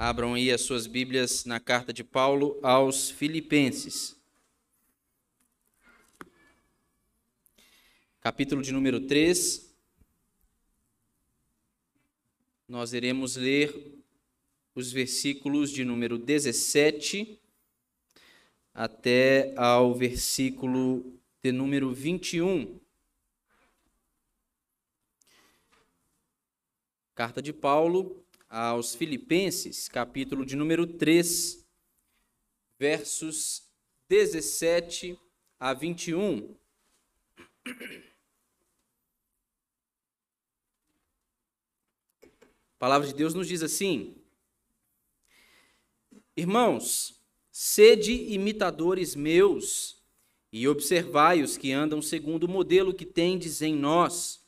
Abram aí as suas Bíblias na carta de Paulo aos Filipenses. Capítulo de número 3. Nós iremos ler os versículos de número 17 até ao versículo de número 21. Carta de Paulo aos Filipenses, capítulo de número 3, versos 17 a 21. A palavra de Deus nos diz assim: Irmãos, sede imitadores meus e observai os que andam segundo o modelo que tendes em nós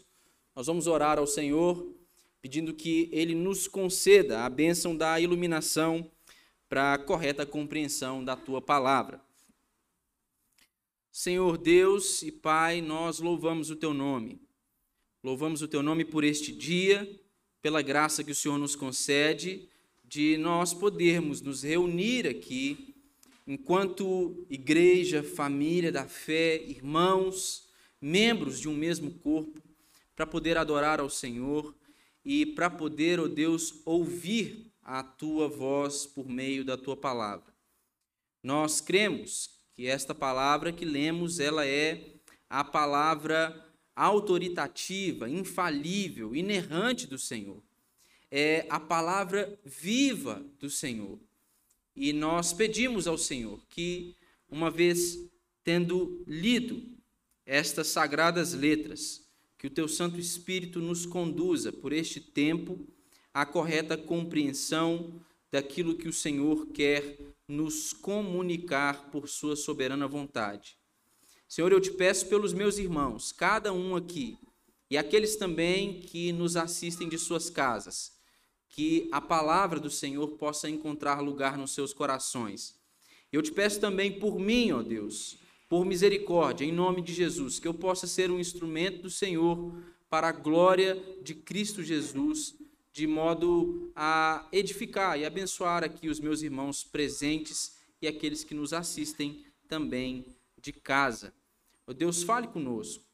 Nós vamos orar ao Senhor, pedindo que Ele nos conceda a bênção da iluminação para a correta compreensão da Tua palavra. Senhor Deus e Pai, nós louvamos o Teu nome. Louvamos o Teu nome por este dia, pela graça que o Senhor nos concede de nós podermos nos reunir aqui enquanto igreja, família da fé, irmãos, membros de um mesmo corpo, para poder adorar ao Senhor e para poder, ó oh Deus, ouvir a tua voz por meio da tua palavra. Nós cremos que esta palavra que lemos, ela é a palavra autoritativa, infalível, inerrante do Senhor. É a palavra viva do Senhor. E nós pedimos ao Senhor que, uma vez tendo lido estas sagradas letras, que o teu Santo Espírito nos conduza por este tempo à correta compreensão daquilo que o Senhor quer nos comunicar por sua soberana vontade. Senhor, eu te peço pelos meus irmãos, cada um aqui, e aqueles também que nos assistem de suas casas, que a palavra do Senhor possa encontrar lugar nos seus corações. Eu te peço também por mim, ó Deus, por misericórdia, em nome de Jesus, que eu possa ser um instrumento do Senhor para a glória de Cristo Jesus, de modo a edificar e abençoar aqui os meus irmãos presentes e aqueles que nos assistem também de casa. Oh Deus, fale conosco.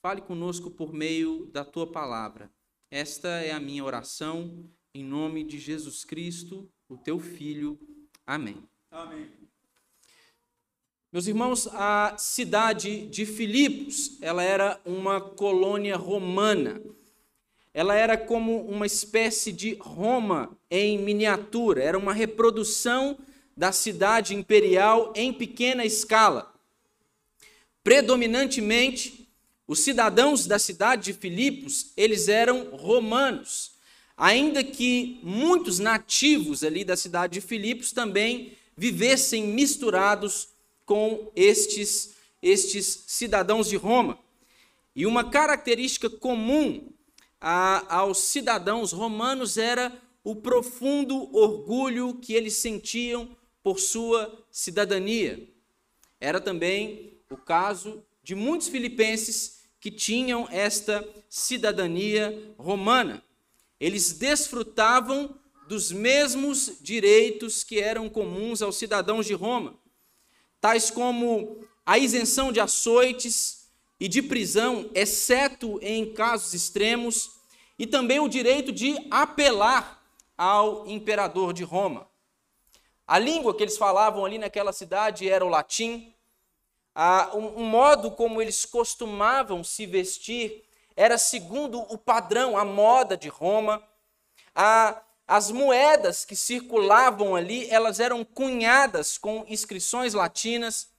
Fale conosco por meio da tua palavra. Esta é a minha oração em nome de Jesus Cristo, o teu filho. Amém. Amém. Meus irmãos, a cidade de Filipos, ela era uma colônia romana. Ela era como uma espécie de Roma em miniatura, era uma reprodução da cidade imperial em pequena escala. Predominantemente, os cidadãos da cidade de Filipos, eles eram romanos, ainda que muitos nativos ali da cidade de Filipos também vivessem misturados com estes, estes cidadãos de Roma. E uma característica comum a, aos cidadãos romanos era o profundo orgulho que eles sentiam por sua cidadania. Era também o caso de muitos filipenses que tinham esta cidadania romana. Eles desfrutavam dos mesmos direitos que eram comuns aos cidadãos de Roma tais como a isenção de açoites e de prisão, exceto em casos extremos, e também o direito de apelar ao imperador de Roma. A língua que eles falavam ali naquela cidade era o latim. Ah, um, um modo como eles costumavam se vestir era segundo o padrão, a moda de Roma. Ah, as moedas que circulavam ali, elas eram cunhadas com inscrições latinas.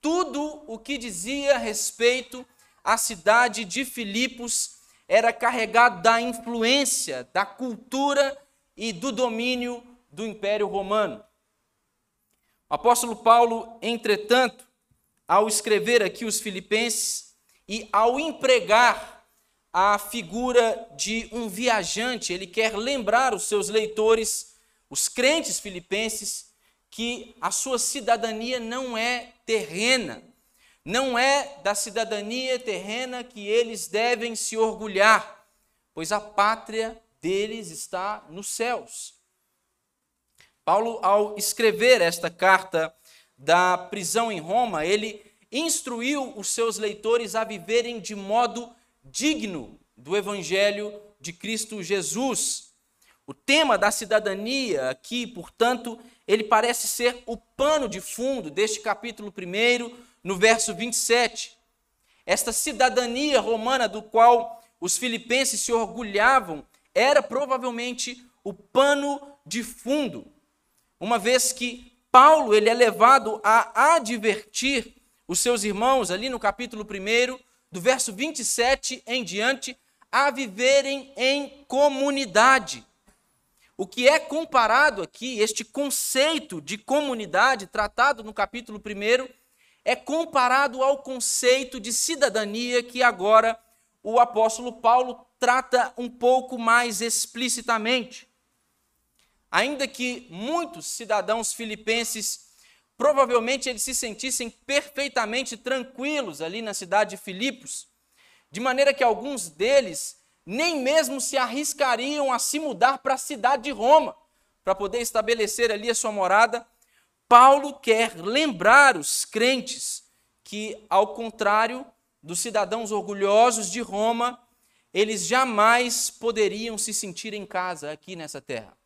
Tudo o que dizia respeito à cidade de Filipos era carregado da influência, da cultura e do domínio do Império Romano. O apóstolo Paulo, entretanto, ao escrever aqui os Filipenses e ao empregar a figura de um viajante, ele quer lembrar os seus leitores, os crentes filipenses, que a sua cidadania não é terrena, não é da cidadania terrena que eles devem se orgulhar, pois a pátria deles está nos céus. Paulo, ao escrever esta carta da prisão em Roma, ele instruiu os seus leitores a viverem de modo digno do evangelho de Cristo Jesus. O tema da cidadania aqui, portanto, ele parece ser o pano de fundo deste capítulo 1, no verso 27. Esta cidadania romana do qual os filipenses se orgulhavam era provavelmente o pano de fundo, uma vez que Paulo ele é levado a advertir os seus irmãos ali no capítulo 1, do verso 27 em diante, a viverem em comunidade. O que é comparado aqui, este conceito de comunidade tratado no capítulo 1, é comparado ao conceito de cidadania que agora o apóstolo Paulo trata um pouco mais explicitamente. Ainda que muitos cidadãos filipenses Provavelmente eles se sentissem perfeitamente tranquilos ali na cidade de Filipos, de maneira que alguns deles nem mesmo se arriscariam a se mudar para a cidade de Roma, para poder estabelecer ali a sua morada. Paulo quer lembrar os crentes que, ao contrário dos cidadãos orgulhosos de Roma, eles jamais poderiam se sentir em casa aqui nessa terra.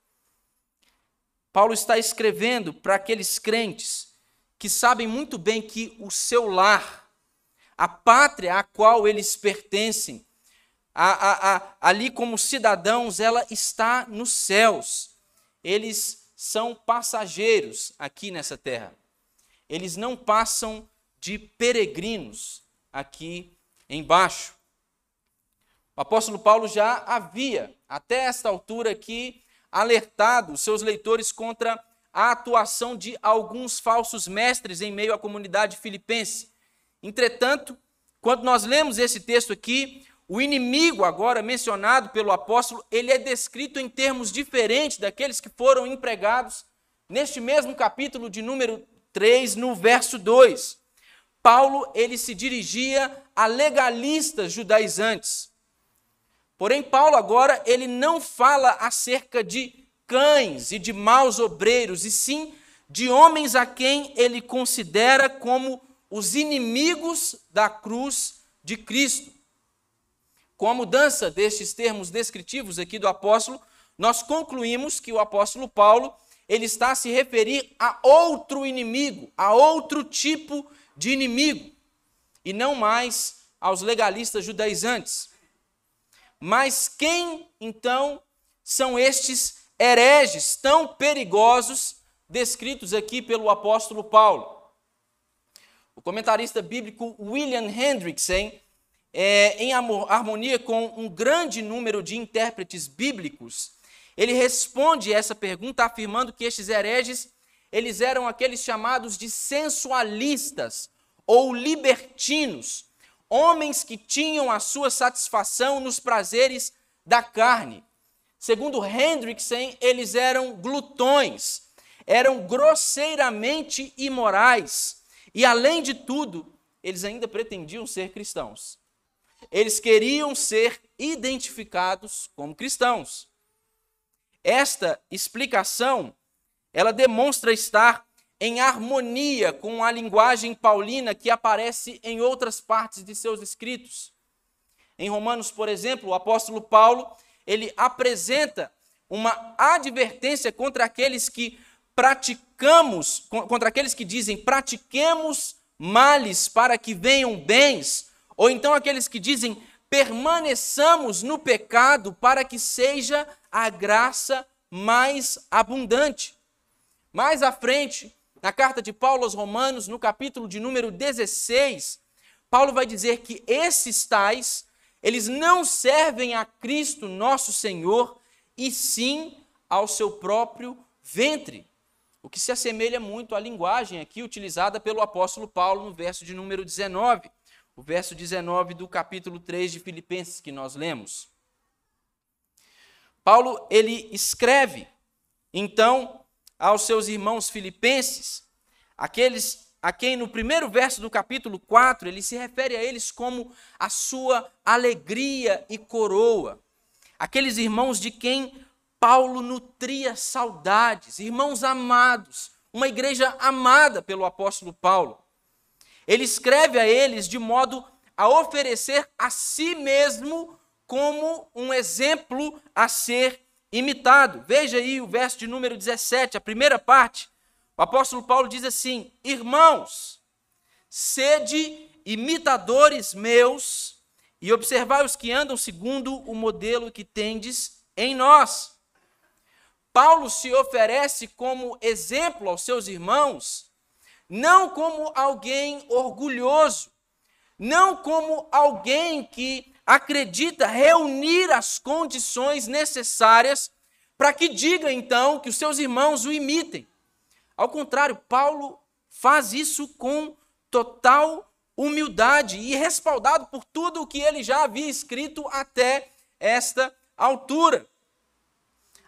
Paulo está escrevendo para aqueles crentes que sabem muito bem que o seu lar, a pátria à qual eles pertencem, a, a, a, ali como cidadãos, ela está nos céus. Eles são passageiros aqui nessa terra. Eles não passam de peregrinos aqui embaixo. O apóstolo Paulo já havia, até esta altura aqui, alertado seus leitores contra a atuação de alguns falsos mestres em meio à comunidade filipense. Entretanto, quando nós lemos esse texto aqui, o inimigo agora mencionado pelo apóstolo, ele é descrito em termos diferentes daqueles que foram empregados neste mesmo capítulo de número 3, no verso 2. Paulo, ele se dirigia a legalistas judaizantes. Porém, Paulo agora ele não fala acerca de cães e de maus obreiros, e sim de homens a quem ele considera como os inimigos da cruz de Cristo. Com a mudança destes termos descritivos aqui do apóstolo, nós concluímos que o apóstolo Paulo ele está a se referir a outro inimigo, a outro tipo de inimigo, e não mais aos legalistas judaizantes. Mas quem então são estes hereges tão perigosos descritos aqui pelo apóstolo Paulo? O comentarista bíblico William Hendrickson, é, em harmonia com um grande número de intérpretes bíblicos, ele responde essa pergunta afirmando que estes hereges eles eram aqueles chamados de sensualistas ou libertinos, homens que tinham a sua satisfação nos prazeres da carne. Segundo Hendrickson, eles eram glutões, eram grosseiramente imorais e, além de tudo, eles ainda pretendiam ser cristãos. Eles queriam ser identificados como cristãos. Esta explicação, ela demonstra estar em harmonia com a linguagem paulina que aparece em outras partes de seus escritos. Em Romanos, por exemplo, o apóstolo Paulo, ele apresenta uma advertência contra aqueles que praticamos, contra aqueles que dizem pratiquemos males para que venham bens, ou então aqueles que dizem permaneçamos no pecado para que seja a graça mais abundante. Mais à frente, na carta de Paulo aos Romanos, no capítulo de número 16, Paulo vai dizer que esses tais, eles não servem a Cristo nosso Senhor, e sim ao seu próprio ventre. O que se assemelha muito à linguagem aqui utilizada pelo apóstolo Paulo no verso de número 19, o verso 19 do capítulo 3 de Filipenses que nós lemos. Paulo ele escreve então aos seus irmãos filipenses, aqueles a quem no primeiro verso do capítulo 4 ele se refere a eles como a sua alegria e coroa. Aqueles irmãos de quem Paulo nutria saudades, irmãos amados, uma igreja amada pelo apóstolo Paulo. Ele escreve a eles de modo a oferecer a si mesmo como um exemplo a ser imitado. Veja aí o verso de número 17, a primeira parte. O apóstolo Paulo diz assim: Irmãos, sede imitadores meus e observai os que andam segundo o modelo que tendes em nós Paulo se oferece como exemplo aos seus irmãos, não como alguém orgulhoso, não como alguém que acredita reunir as condições necessárias para que diga então que os seus irmãos o imitem. Ao contrário, Paulo faz isso com total humildade e respaldado por tudo o que ele já havia escrito até esta altura.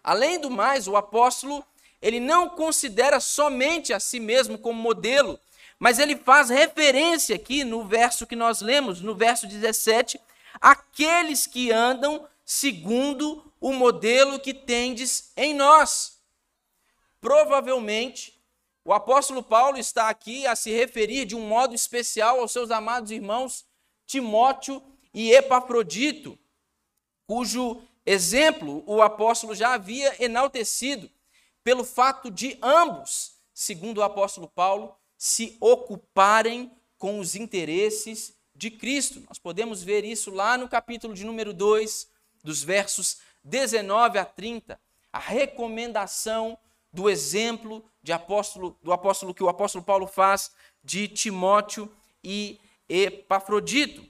Além do mais, o apóstolo, ele não considera somente a si mesmo como modelo, mas ele faz referência aqui no verso que nós lemos, no verso 17, aqueles que andam segundo o modelo que tendes em nós. Provavelmente, o apóstolo Paulo está aqui a se referir de um modo especial aos seus amados irmãos Timóteo e Epafrodito, cujo exemplo o apóstolo já havia enaltecido pelo fato de ambos, segundo o apóstolo Paulo, se ocuparem com os interesses de Cristo. Nós podemos ver isso lá no capítulo de número 2, dos versos 19 a 30, a recomendação do exemplo de apóstolo, do apóstolo que o apóstolo Paulo faz de Timóteo e Epafrodito.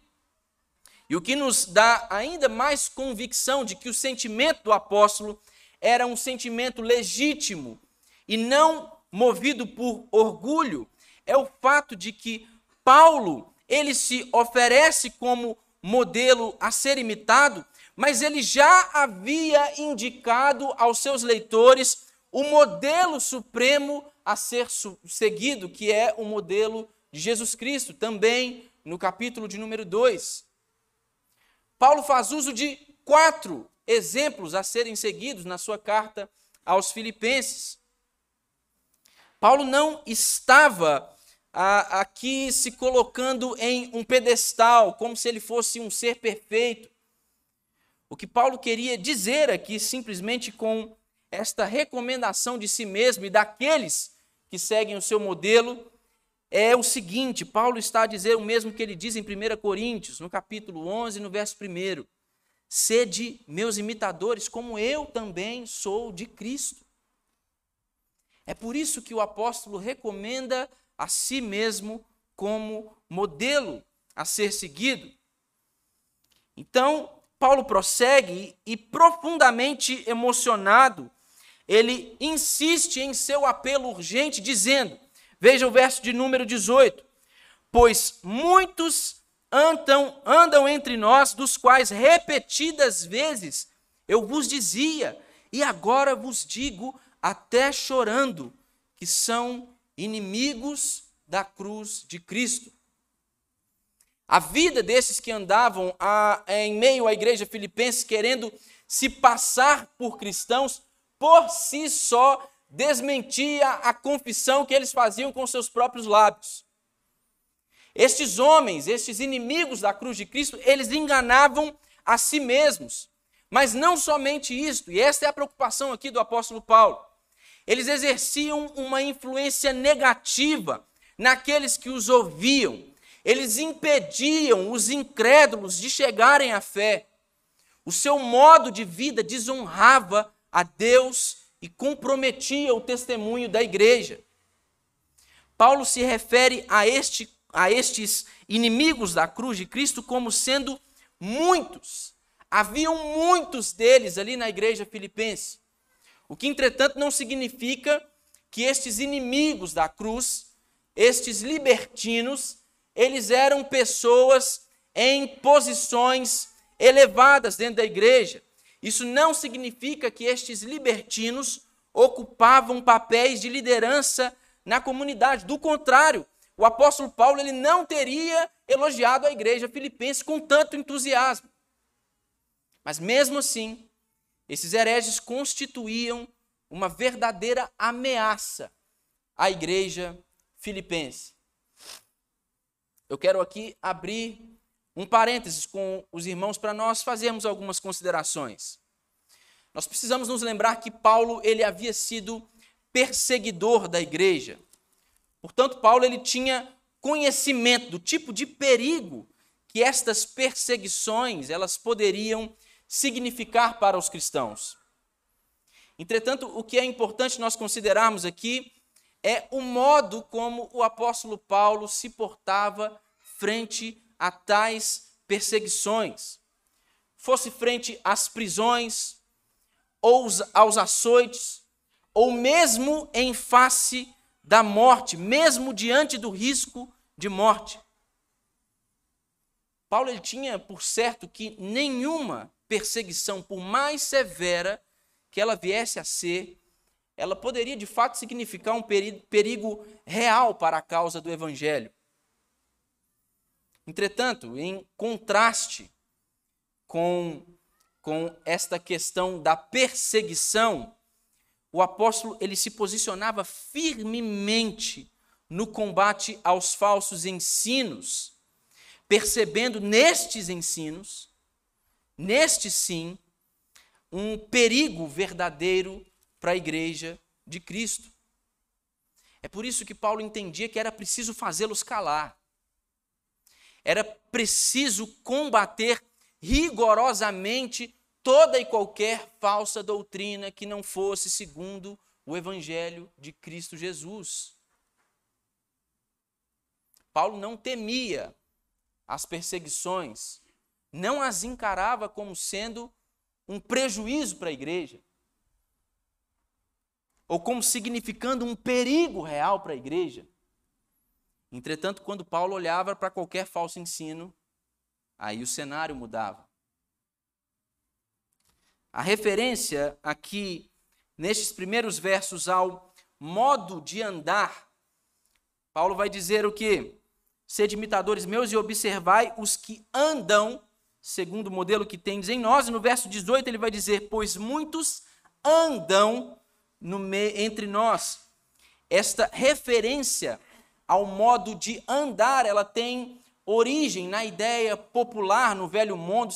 E o que nos dá ainda mais convicção de que o sentimento do apóstolo era um sentimento legítimo e não movido por orgulho é o fato de que Paulo, ele se oferece como modelo a ser imitado, mas ele já havia indicado aos seus leitores o modelo supremo a ser seguido, que é o modelo de Jesus Cristo, também no capítulo de número 2. Paulo faz uso de quatro exemplos a serem seguidos na sua carta aos Filipenses. Paulo não estava aqui se colocando em um pedestal, como se ele fosse um ser perfeito. O que Paulo queria dizer aqui, simplesmente com esta recomendação de si mesmo e daqueles que seguem o seu modelo, é o seguinte: Paulo está a dizer o mesmo que ele diz em 1 Coríntios, no capítulo 11, no verso 1. Sede meus imitadores, como eu também sou de Cristo. É por isso que o apóstolo recomenda a si mesmo como modelo a ser seguido. Então, Paulo prossegue e, profundamente emocionado, ele insiste em seu apelo urgente, dizendo: Veja o verso de número 18. Pois muitos andam, andam entre nós, dos quais repetidas vezes eu vos dizia, e agora vos digo, até chorando, que são inimigos da cruz de Cristo. A vida desses que andavam a, em meio à igreja filipense, querendo se passar por cristãos, por si só desmentia a confissão que eles faziam com seus próprios lábios. Estes homens, estes inimigos da cruz de Cristo, eles enganavam a si mesmos. Mas não somente isto, e esta é a preocupação aqui do apóstolo Paulo. Eles exerciam uma influência negativa naqueles que os ouviam. Eles impediam os incrédulos de chegarem à fé. O seu modo de vida desonrava a Deus e comprometia o testemunho da igreja. Paulo se refere a, este, a estes inimigos da cruz de Cristo como sendo muitos. Haviam muitos deles ali na igreja filipense. O que, entretanto, não significa que estes inimigos da cruz, estes libertinos, eles eram pessoas em posições elevadas dentro da igreja. Isso não significa que estes libertinos ocupavam papéis de liderança na comunidade. Do contrário, o apóstolo Paulo ele não teria elogiado a igreja filipense com tanto entusiasmo. Mas mesmo assim, esses hereges constituíam uma verdadeira ameaça à igreja filipense. Eu quero aqui abrir um parênteses com os irmãos para nós fazermos algumas considerações. Nós precisamos nos lembrar que Paulo ele havia sido perseguidor da igreja. Portanto, Paulo ele tinha conhecimento do tipo de perigo que estas perseguições elas poderiam significar para os cristãos. Entretanto, o que é importante nós considerarmos aqui é o modo como o apóstolo Paulo se portava frente a tais perseguições. Fosse frente às prisões, ou aos açoites, ou mesmo em face da morte, mesmo diante do risco de morte. Paulo ele tinha por certo que nenhuma perseguição, por mais severa que ela viesse a ser, ela poderia de fato significar um perigo real para a causa do evangelho. Entretanto, em contraste com, com esta questão da perseguição, o apóstolo ele se posicionava firmemente no combate aos falsos ensinos, percebendo nestes ensinos, neste sim, um perigo verdadeiro para a igreja de Cristo. É por isso que Paulo entendia que era preciso fazê-los calar. Era preciso combater rigorosamente toda e qualquer falsa doutrina que não fosse segundo o evangelho de Cristo Jesus. Paulo não temia as perseguições, não as encarava como sendo um prejuízo para a igreja, ou como significando um perigo real para a igreja. Entretanto, quando Paulo olhava para qualquer falso ensino, aí o cenário mudava. A referência aqui, nestes primeiros versos, ao modo de andar, Paulo vai dizer o que? Sede imitadores meus e observai os que andam segundo o modelo que tendes em nós. E no verso 18 ele vai dizer: Pois muitos andam entre nós. Esta referência ao modo de andar, ela tem origem na ideia popular no velho mundo,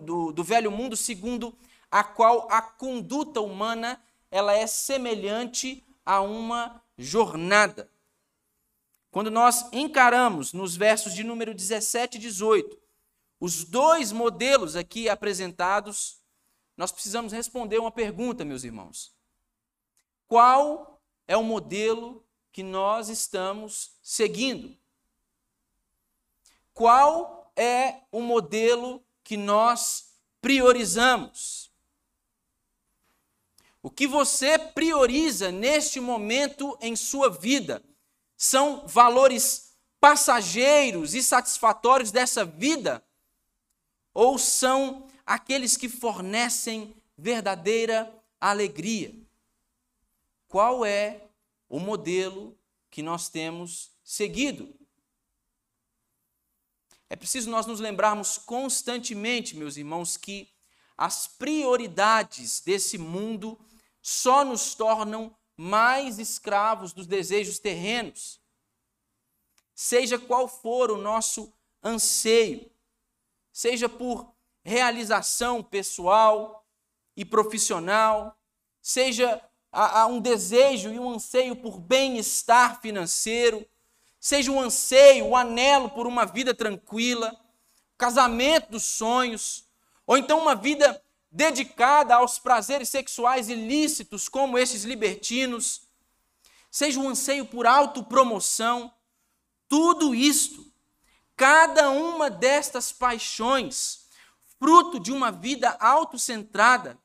do, do velho mundo segundo a qual a conduta humana ela é semelhante a uma jornada. Quando nós encaramos nos versos de número 17 e 18 os dois modelos aqui apresentados, nós precisamos responder uma pergunta, meus irmãos. Qual é o modelo que nós estamos seguindo? Qual é o modelo que nós priorizamos? O que você prioriza neste momento em sua vida são valores passageiros e satisfatórios dessa vida? Ou são aqueles que fornecem verdadeira alegria? Qual é o modelo que nós temos seguido. É preciso nós nos lembrarmos constantemente, meus irmãos, que as prioridades desse mundo só nos tornam mais escravos dos desejos terrenos. Seja qual for o nosso anseio, seja por realização pessoal e profissional, seja a, a um desejo e um anseio por bem-estar financeiro, seja um anseio, um anelo por uma vida tranquila, casamento dos sonhos, ou então uma vida dedicada aos prazeres sexuais ilícitos, como estes libertinos, seja um anseio por autopromoção, tudo isto, cada uma destas paixões, fruto de uma vida autocentrada,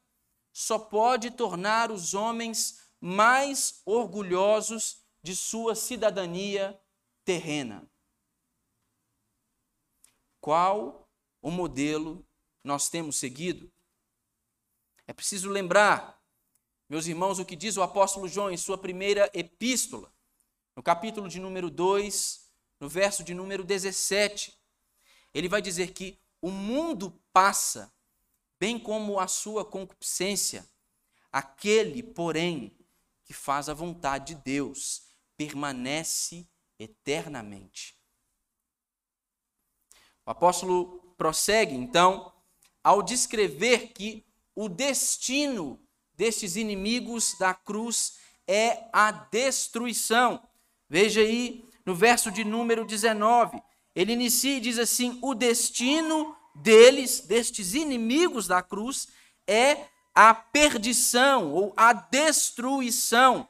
só pode tornar os homens mais orgulhosos de sua cidadania terrena. Qual o modelo nós temos seguido? É preciso lembrar, meus irmãos, o que diz o apóstolo João em sua primeira epístola, no capítulo de número 2, no verso de número 17. Ele vai dizer que o mundo passa bem como a sua concupiscência. Aquele, porém, que faz a vontade de Deus, permanece eternamente. O apóstolo prossegue, então, ao descrever que o destino destes inimigos da cruz é a destruição. Veja aí no verso de número 19. Ele inicia e diz assim: O destino deles, destes inimigos da cruz, é a perdição ou a destruição.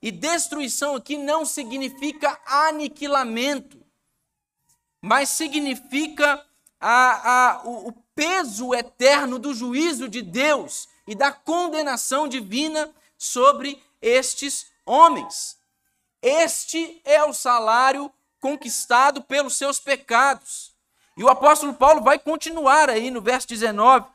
E destruição aqui não significa aniquilamento, mas significa a, a, o, o peso eterno do juízo de Deus e da condenação divina sobre estes homens. Este é o salário conquistado pelos seus pecados. E o apóstolo Paulo vai continuar aí no verso 19.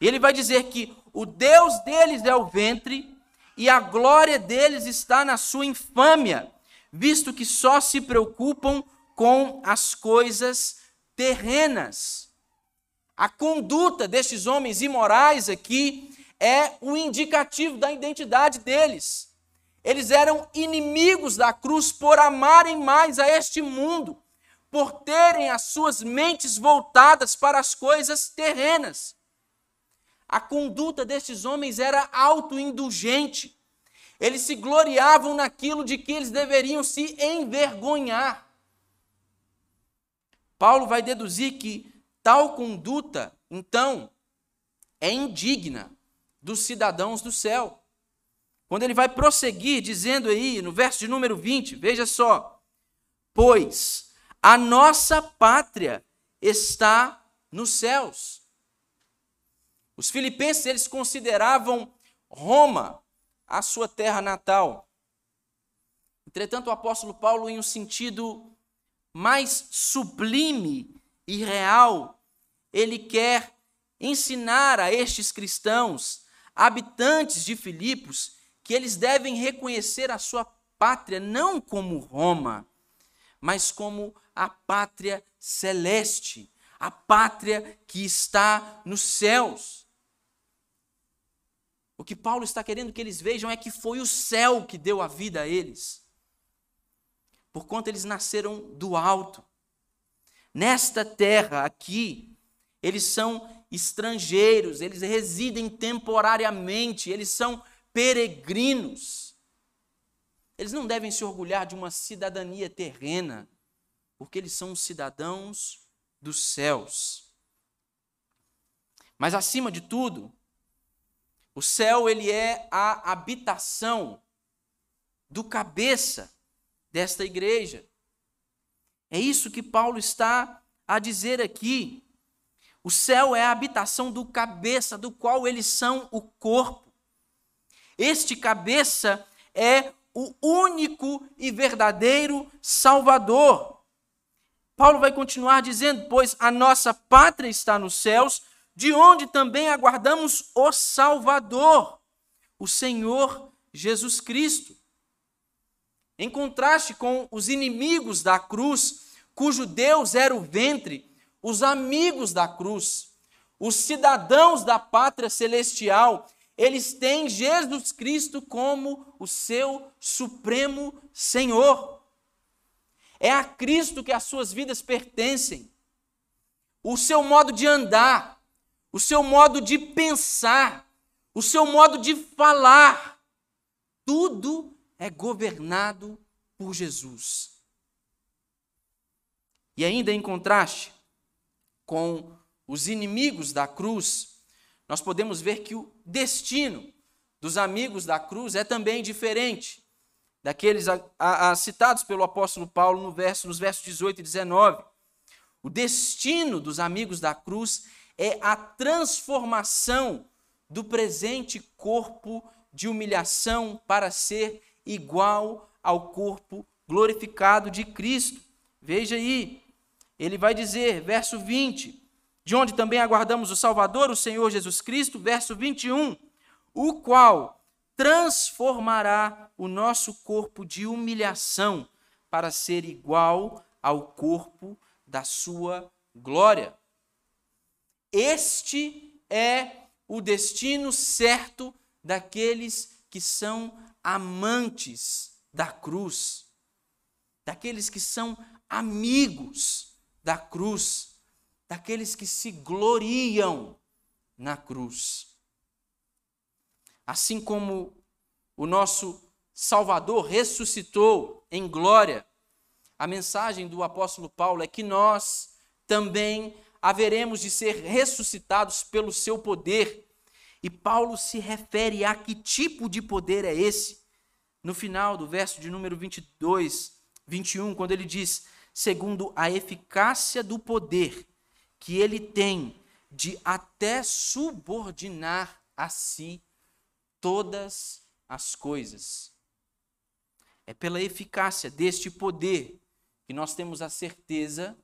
Ele vai dizer que o Deus deles é o ventre e a glória deles está na sua infâmia, visto que só se preocupam com as coisas terrenas. A conduta destes homens imorais aqui é o indicativo da identidade deles. Eles eram inimigos da cruz por amarem mais a este mundo por terem as suas mentes voltadas para as coisas terrenas. A conduta destes homens era autoindulgente. Eles se gloriavam naquilo de que eles deveriam se envergonhar. Paulo vai deduzir que tal conduta, então, é indigna dos cidadãos do céu. Quando ele vai prosseguir dizendo aí, no verso de número 20, veja só: Pois a nossa pátria está nos céus. Os filipenses eles consideravam Roma a sua terra natal. Entretanto, o apóstolo Paulo, em um sentido mais sublime e real, ele quer ensinar a estes cristãos, habitantes de Filipos, que eles devem reconhecer a sua pátria não como Roma, mas como a pátria celeste, a pátria que está nos céus. O que Paulo está querendo que eles vejam é que foi o céu que deu a vida a eles, porquanto eles nasceram do alto. Nesta terra aqui, eles são estrangeiros, eles residem temporariamente, eles são peregrinos. Eles não devem se orgulhar de uma cidadania terrena porque eles são cidadãos dos céus. Mas acima de tudo, o céu ele é a habitação do cabeça desta igreja. É isso que Paulo está a dizer aqui. O céu é a habitação do cabeça, do qual eles são o corpo. Este cabeça é o único e verdadeiro Salvador. Paulo vai continuar dizendo: Pois a nossa pátria está nos céus, de onde também aguardamos o Salvador, o Senhor Jesus Cristo. Em contraste com os inimigos da cruz, cujo Deus era o ventre, os amigos da cruz, os cidadãos da pátria celestial, eles têm Jesus Cristo como o seu supremo Senhor. É a Cristo que as suas vidas pertencem. O seu modo de andar, o seu modo de pensar, o seu modo de falar, tudo é governado por Jesus. E ainda em contraste com os inimigos da cruz, nós podemos ver que o destino dos amigos da cruz é também diferente daqueles a, a, a, citados pelo apóstolo Paulo no verso, nos versos 18 e 19. O destino dos amigos da cruz é a transformação do presente corpo de humilhação para ser igual ao corpo glorificado de Cristo. Veja aí, ele vai dizer, verso 20, de onde também aguardamos o Salvador, o Senhor Jesus Cristo, verso 21, o qual transformará o nosso corpo de humilhação para ser igual ao corpo da sua glória. Este é o destino certo daqueles que são amantes da cruz, daqueles que são amigos da cruz, daqueles que se gloriam na cruz. Assim como o nosso Salvador ressuscitou em glória, a mensagem do apóstolo Paulo é que nós também haveremos de ser ressuscitados pelo seu poder. E Paulo se refere a que tipo de poder é esse? No final do verso de número 22, 21, quando ele diz: segundo a eficácia do poder que ele tem de até subordinar a si todas as coisas. É pela eficácia deste poder que nós temos a certeza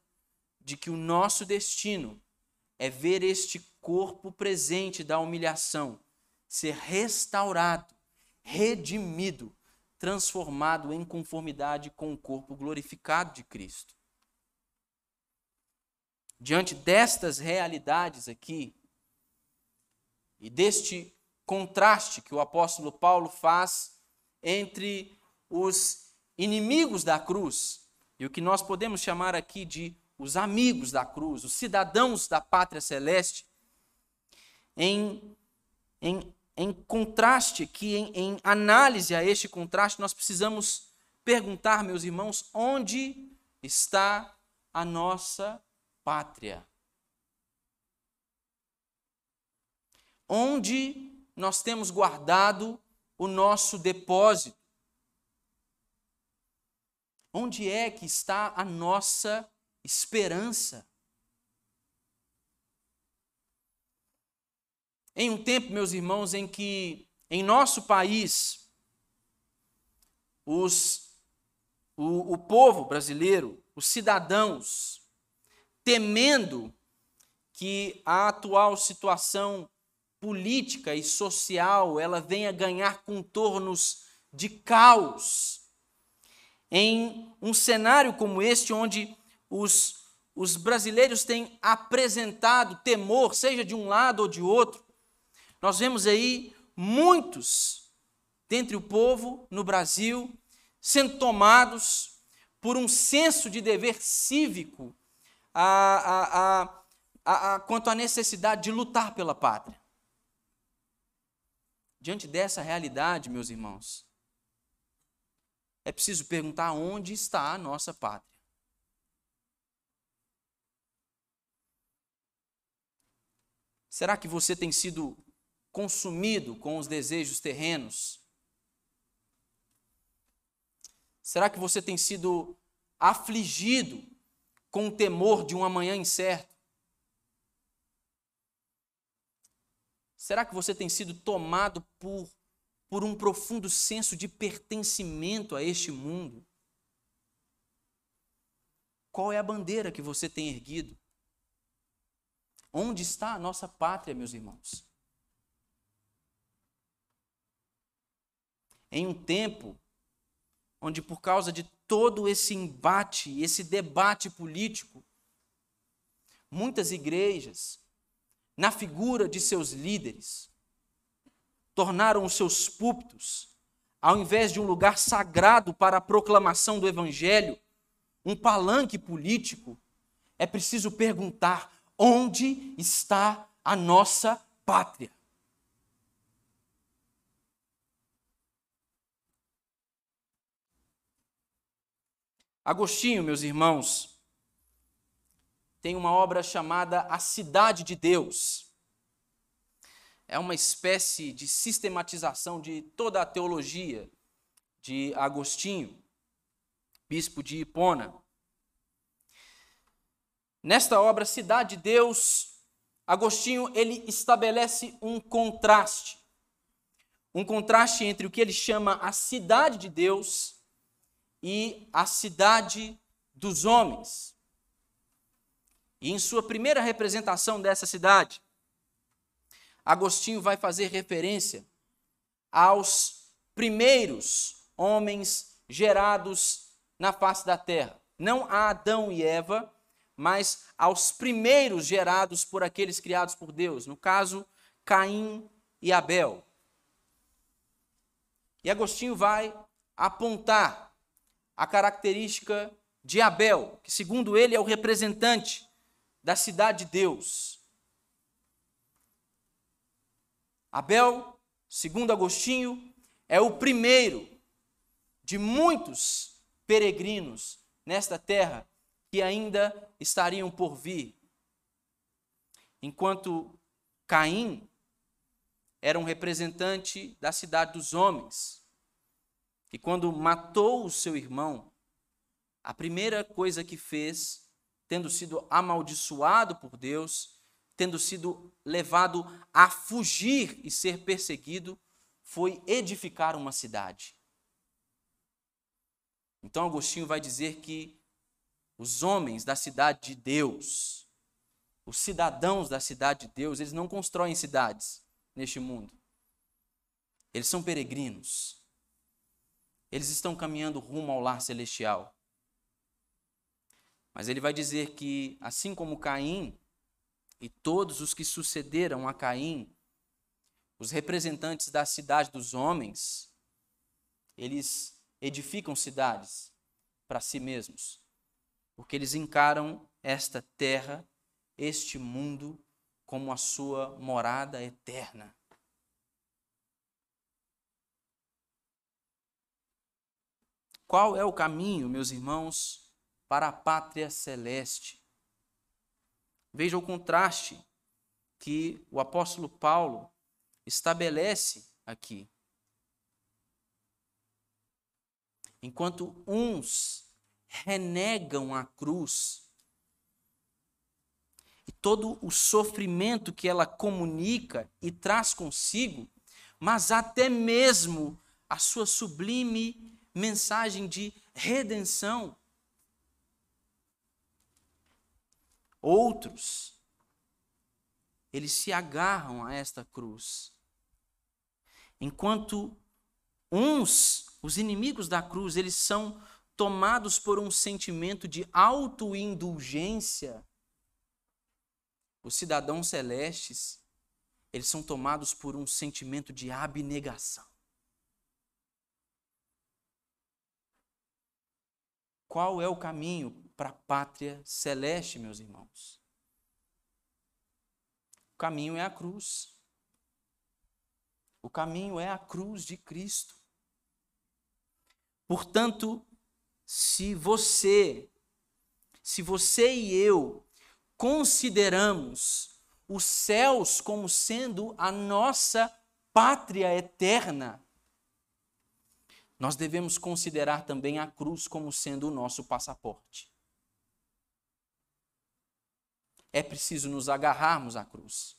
de que o nosso destino é ver este corpo presente da humilhação ser restaurado, redimido, transformado em conformidade com o corpo glorificado de Cristo. Diante destas realidades aqui, e deste contraste que o apóstolo Paulo faz entre os inimigos da cruz e o que nós podemos chamar aqui de os amigos da cruz, os cidadãos da pátria celeste, em, em, em contraste aqui, em, em análise a este contraste, nós precisamos perguntar, meus irmãos, onde está a nossa pátria? Onde nós temos guardado o nosso depósito? Onde é que está a nossa esperança? Em um tempo, meus irmãos, em que em nosso país os, o, o povo brasileiro, os cidadãos, temendo que a atual situação política e social ela venha ganhar contornos de caos. Em um cenário como este, onde os, os brasileiros têm apresentado temor, seja de um lado ou de outro, nós vemos aí muitos dentre o povo no Brasil sendo tomados por um senso de dever cívico a, a, a, quanto à necessidade de lutar pela pátria. Diante dessa realidade, meus irmãos, é preciso perguntar onde está a nossa pátria. Será que você tem sido consumido com os desejos terrenos? Será que você tem sido afligido com o temor de um amanhã incerto? Será que você tem sido tomado por, por um profundo senso de pertencimento a este mundo? Qual é a bandeira que você tem erguido? Onde está a nossa pátria, meus irmãos? em um tempo onde, por causa de todo esse embate, esse debate político, muitas igrejas, na figura de seus líderes, tornaram os seus púlpitos, ao invés de um lugar sagrado para a proclamação do Evangelho, um palanque político, é preciso perguntar: onde está a nossa pátria? Agostinho, meus irmãos, tem uma obra chamada A Cidade de Deus. É uma espécie de sistematização de toda a teologia de Agostinho, bispo de Hipona. Nesta obra Cidade de Deus, Agostinho ele estabelece um contraste. Um contraste entre o que ele chama a cidade de Deus e a cidade dos homens. E em sua primeira representação dessa cidade, Agostinho vai fazer referência aos primeiros homens gerados na face da terra. Não a Adão e Eva, mas aos primeiros gerados por aqueles criados por Deus. No caso, Caim e Abel. E Agostinho vai apontar a característica de Abel, que segundo ele é o representante da cidade de Deus. Abel, segundo Agostinho, é o primeiro de muitos peregrinos nesta terra que ainda estariam por vir. Enquanto Caim era um representante da cidade dos homens, que quando matou o seu irmão, a primeira coisa que fez, tendo sido amaldiçoado por Deus, tendo sido levado a fugir e ser perseguido, foi edificar uma cidade. Então Agostinho vai dizer que os homens da cidade de Deus, os cidadãos da cidade de Deus, eles não constroem cidades neste mundo. Eles são peregrinos. Eles estão caminhando rumo ao lar celestial. Mas ele vai dizer que, assim como Caim e todos os que sucederam a Caim, os representantes da cidade dos homens, eles edificam cidades para si mesmos porque eles encaram esta terra, este mundo, como a sua morada eterna. Qual é o caminho, meus irmãos, para a pátria celeste? Veja o contraste que o apóstolo Paulo estabelece aqui. Enquanto uns renegam a cruz e todo o sofrimento que ela comunica e traz consigo, mas até mesmo a sua sublime mensagem de redenção. Outros, eles se agarram a esta cruz. Enquanto uns, os inimigos da cruz, eles são tomados por um sentimento de autoindulgência, os cidadãos celestes, eles são tomados por um sentimento de abnegação. Qual é o caminho para a pátria celeste, meus irmãos? O caminho é a cruz. O caminho é a cruz de Cristo. Portanto, se você, se você e eu consideramos os céus como sendo a nossa pátria eterna, nós devemos considerar também a cruz como sendo o nosso passaporte. É preciso nos agarrarmos à cruz.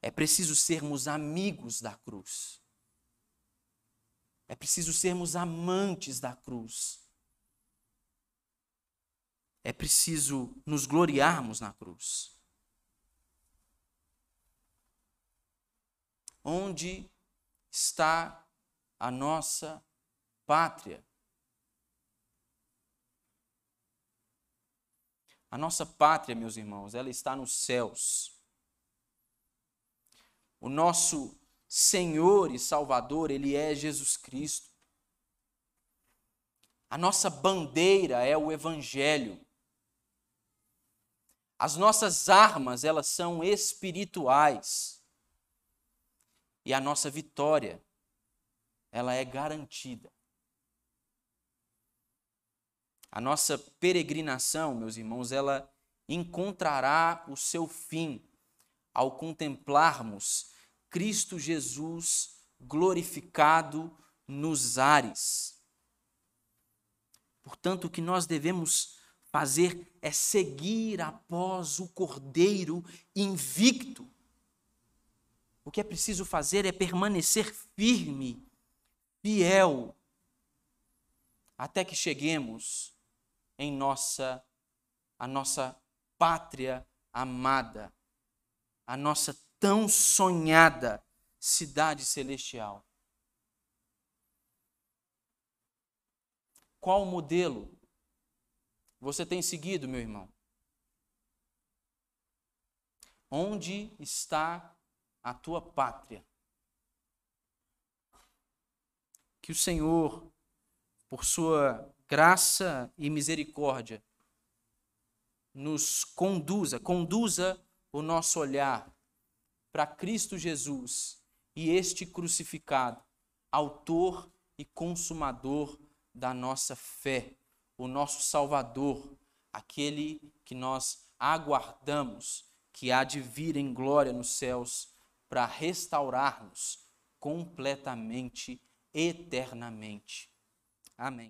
É preciso sermos amigos da cruz. É preciso sermos amantes da cruz é preciso nos gloriarmos na cruz. Onde está a nossa pátria? A nossa pátria, meus irmãos, ela está nos céus. O nosso Senhor e Salvador, ele é Jesus Cristo. A nossa bandeira é o Evangelho. As nossas armas, elas são espirituais. E a nossa vitória, ela é garantida. A nossa peregrinação, meus irmãos, ela encontrará o seu fim ao contemplarmos Cristo Jesus glorificado nos ares. Portanto, o que nós devemos fazer é seguir após o Cordeiro invicto. O que é preciso fazer é permanecer firme, fiel, até que cheguemos em nossa a nossa pátria amada, a nossa tão sonhada cidade celestial. Qual modelo você tem seguido, meu irmão? Onde está a tua pátria? Que o Senhor, por sua graça e misericórdia, nos conduza, conduza o nosso olhar para Cristo Jesus e este crucificado, autor e consumador da nossa fé, o nosso Salvador, aquele que nós aguardamos, que há de vir em glória nos céus para restaurar-nos completamente, eternamente. Amém.